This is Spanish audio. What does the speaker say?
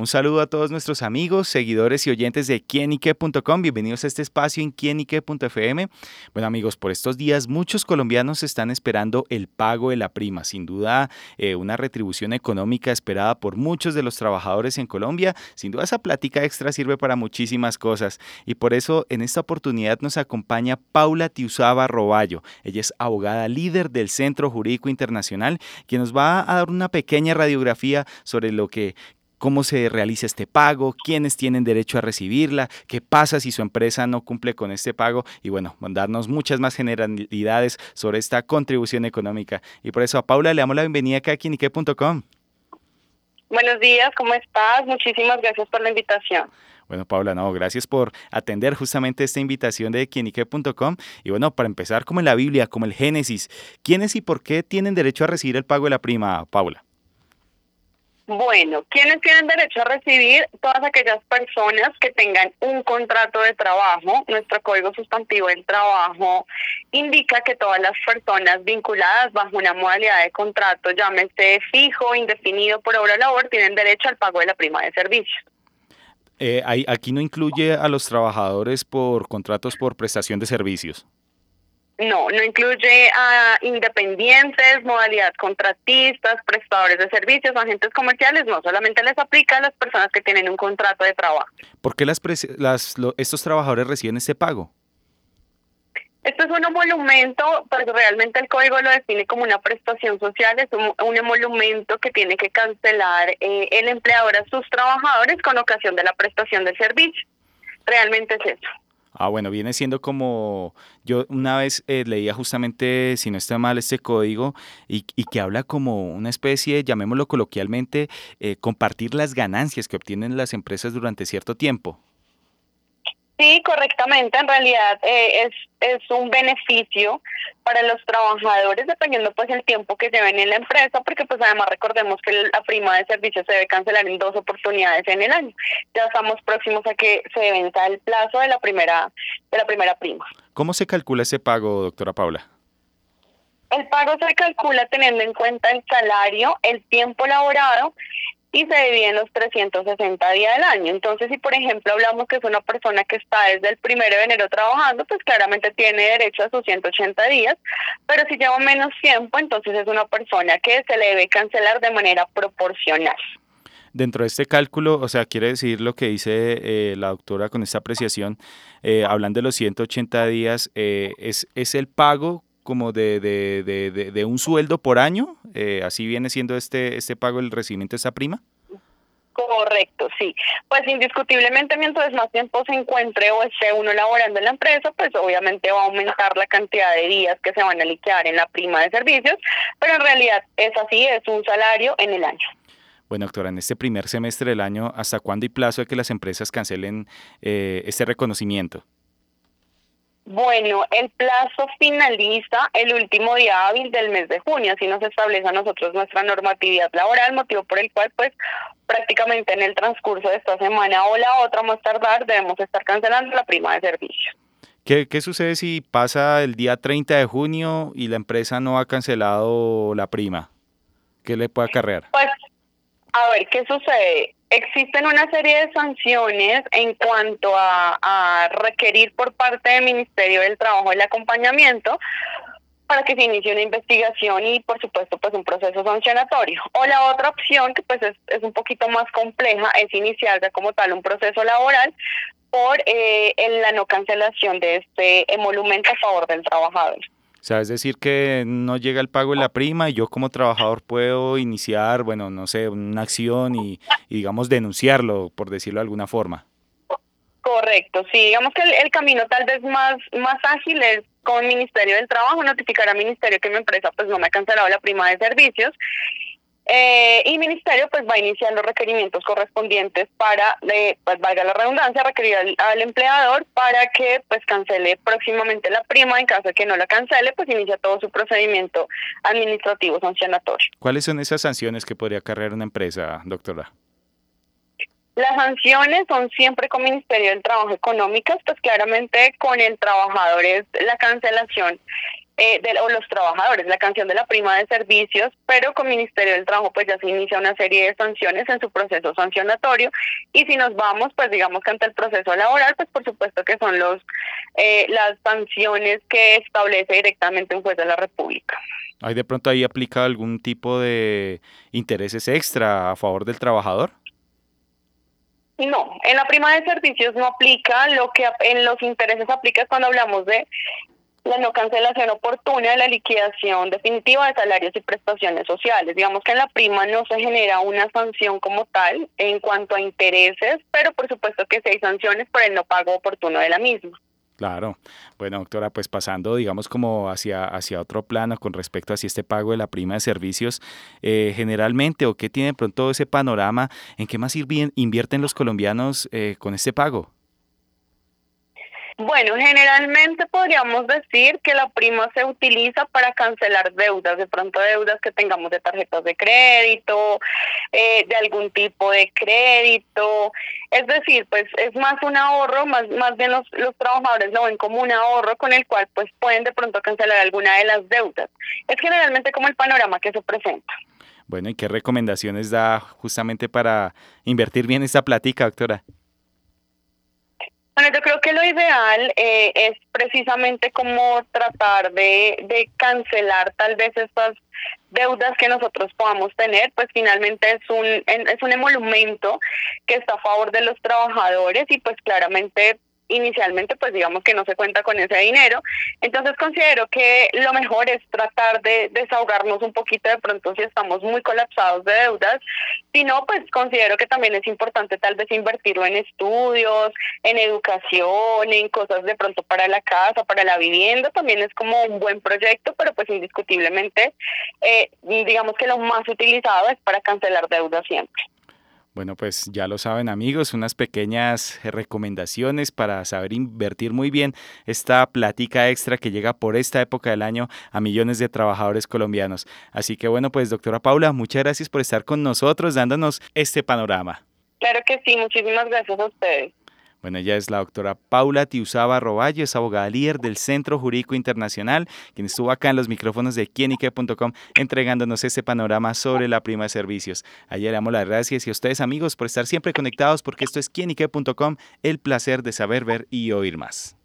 Un saludo a todos nuestros amigos, seguidores y oyentes de quienique.com. Bienvenidos a este espacio en quienique.fm. Bueno amigos, por estos días muchos colombianos están esperando el pago de la prima. Sin duda, eh, una retribución económica esperada por muchos de los trabajadores en Colombia. Sin duda, esa plática extra sirve para muchísimas cosas. Y por eso, en esta oportunidad nos acompaña Paula Tiusaba Roballo. Ella es abogada líder del Centro Jurídico Internacional, quien nos va a dar una pequeña radiografía sobre lo que cómo se realiza este pago, quiénes tienen derecho a recibirla, qué pasa si su empresa no cumple con este pago y bueno, darnos muchas más generalidades sobre esta contribución económica. Y por eso a Paula le damos la bienvenida acá a Quinique.com. Buenos días, ¿cómo estás? Muchísimas gracias por la invitación. Bueno, Paula, no, gracias por atender justamente esta invitación de quienique.com. Y bueno, para empezar, como en la Biblia, como el Génesis, ¿quiénes y por qué tienen derecho a recibir el pago de la prima, Paula? Bueno, ¿quiénes tienen derecho a recibir? Todas aquellas personas que tengan un contrato de trabajo. Nuestro Código Sustantivo del Trabajo indica que todas las personas vinculadas bajo una modalidad de contrato, llámese fijo, indefinido por obra o labor, tienen derecho al pago de la prima de servicios. Eh, aquí no incluye a los trabajadores por contratos por prestación de servicios. No, no incluye a independientes, modalidad contratistas, prestadores de servicios, agentes comerciales, no, solamente les aplica a las personas que tienen un contrato de trabajo. ¿Por qué las, las estos trabajadores reciben ese pago? Esto es un emolumento, pues realmente el código lo define como una prestación social, es un, emolumento que tiene que cancelar eh, el empleador a sus trabajadores con ocasión de la prestación de servicio. Realmente es eso. Ah, bueno, viene siendo como, yo una vez eh, leía justamente, si no está mal, este código y, que habla como una especie, llamémoslo coloquialmente, eh, compartir las ganancias que obtienen las empresas durante cierto tiempo. Sí, correctamente. En realidad eh, es, es un beneficio para los trabajadores dependiendo pues el tiempo que lleven en la empresa, porque pues además recordemos que la prima de servicio se debe cancelar en dos oportunidades en el año. Ya estamos próximos a que se venza el plazo de la primera de la primera prima. ¿Cómo se calcula ese pago, doctora Paula? El pago se calcula teniendo en cuenta el salario, el tiempo laborado y se divide en los 360 días del año. Entonces, si por ejemplo hablamos que es una persona que está desde el primero de enero trabajando, pues claramente tiene derecho a sus 180 días, pero si lleva menos tiempo, entonces es una persona que se le debe cancelar de manera proporcional. Dentro de este cálculo, o sea, quiere decir lo que dice eh, la doctora con esta apreciación, eh, hablando de los 180 días, eh, es, es el pago como de, de, de, de un sueldo por año, eh, así viene siendo este, este pago, el recibimiento de esa prima. Correcto, sí. Pues indiscutiblemente mientras más tiempo se encuentre o esté uno laborando en la empresa, pues obviamente va a aumentar la cantidad de días que se van a liquidar en la prima de servicios, pero en realidad es así, es un salario en el año. Bueno, doctora, en este primer semestre del año, ¿hasta cuándo hay plazo de que las empresas cancelen eh, este reconocimiento? Bueno, el plazo finaliza el último día hábil del mes de junio, así nos establece a nosotros nuestra normatividad laboral, motivo por el cual pues prácticamente en el transcurso de esta semana o la otra más tardar debemos estar cancelando la prima de servicio. ¿Qué, ¿Qué sucede si pasa el día 30 de junio y la empresa no ha cancelado la prima? ¿Qué le puede acarrear? Pues, a ver, ¿qué sucede? Existen una serie de sanciones en cuanto a, requerir por parte del Ministerio del Trabajo el acompañamiento para que se inicie una investigación y por supuesto pues un proceso sancionatorio. O la otra opción que pues es, un poquito más compleja es iniciar ya como tal un proceso laboral por eh, la no cancelación de este emolumento a favor del trabajador. O sea, es decir, que no llega el pago de la prima y yo como trabajador puedo iniciar, bueno, no sé, una acción y, digamos, denunciarlo, por decirlo de alguna forma. Correcto, sí, digamos que el, camino tal vez más, más ágil es con el Ministerio del Trabajo, notificar al Ministerio que mi empresa pues no me ha cancelado la prima de servicios eh, y ministerio pues va a iniciar los requerimientos correspondientes para, eh, pues valga la redundancia, requerir al, empleador para que pues cancele próximamente la prima. En caso de que no la cancele, pues inicia todo su procedimiento administrativo sancionatorio. ¿Cuáles son esas sanciones que podría cargar una empresa, doctora? Las sanciones son siempre con Ministerio del Trabajo Económicas, pues claramente con el trabajador es la cancelación eh, de, o los trabajadores, la canción de la prima de servicios, pero con Ministerio del Trabajo pues ya se inicia una serie de sanciones en su proceso sancionatorio y si nos vamos pues digamos que ante el proceso laboral pues por supuesto que son los eh, las sanciones que establece directamente un juez de la República. ¿Hay de pronto ahí aplicado algún tipo de intereses extra a favor del trabajador? No, en la prima de servicios no aplica, lo que en los intereses aplica cuando hablamos de la no cancelación oportuna de la liquidación definitiva de salarios y prestaciones sociales. Digamos que en la prima no se genera una sanción como tal en cuanto a intereses, pero por supuesto que sí hay sanciones por el no pago oportuno de la misma. Claro. Bueno, doctora, pues pasando, digamos, como hacia, hacia otro plano con respecto a si este pago de la prima de servicios, eh, generalmente, o qué tiene pronto ese panorama, ¿en qué más invierten los colombianos eh, con este pago? Bueno, generalmente podríamos decir que la prima se utiliza para cancelar deudas, de pronto deudas que tengamos de tarjetas de crédito, eh, de algún tipo de crédito. Es decir, pues es más un ahorro, más, más bien los, los trabajadores lo ven como un ahorro con el cual pues pueden de pronto cancelar alguna de las deudas. Es generalmente como el panorama que se presenta. Bueno, ¿y qué recomendaciones da justamente para invertir bien esta plática, doctora? Bueno, yo creo que lo ideal eh, es precisamente como tratar de, de cancelar tal vez estas deudas que nosotros podamos tener, pues finalmente es un es un emolumento que está a favor de los trabajadores y pues claramente inicialmente pues digamos que no se cuenta con ese dinero. Entonces considero que lo mejor es tratar de desahogarnos un poquito de pronto si estamos muy colapsados de deudas. Si no, pues considero que también es importante tal vez invertirlo en estudios, en educación, en cosas de pronto para la casa, para la vivienda. También es como un buen proyecto, pero pues indiscutiblemente eh, digamos que lo más utilizado es para cancelar deudas siempre. Bueno, pues ya lo saben amigos, unas pequeñas recomendaciones para saber invertir muy bien esta platica extra que llega por esta época del año a millones de trabajadores colombianos. Así que bueno, pues doctora Paula, muchas gracias por estar con nosotros dándonos este panorama. Claro que sí, muchísimas gracias a ustedes. Bueno, ella es la doctora Paula Tiusaba Roballo, es abogada líder del Centro Jurídico Internacional, quien estuvo acá en los micrófonos de quienique.com entregándonos este panorama sobre la prima de servicios. Ayer le damos las gracias y a ustedes amigos por estar siempre conectados porque esto es quienique.com, el placer de saber, ver y oír más.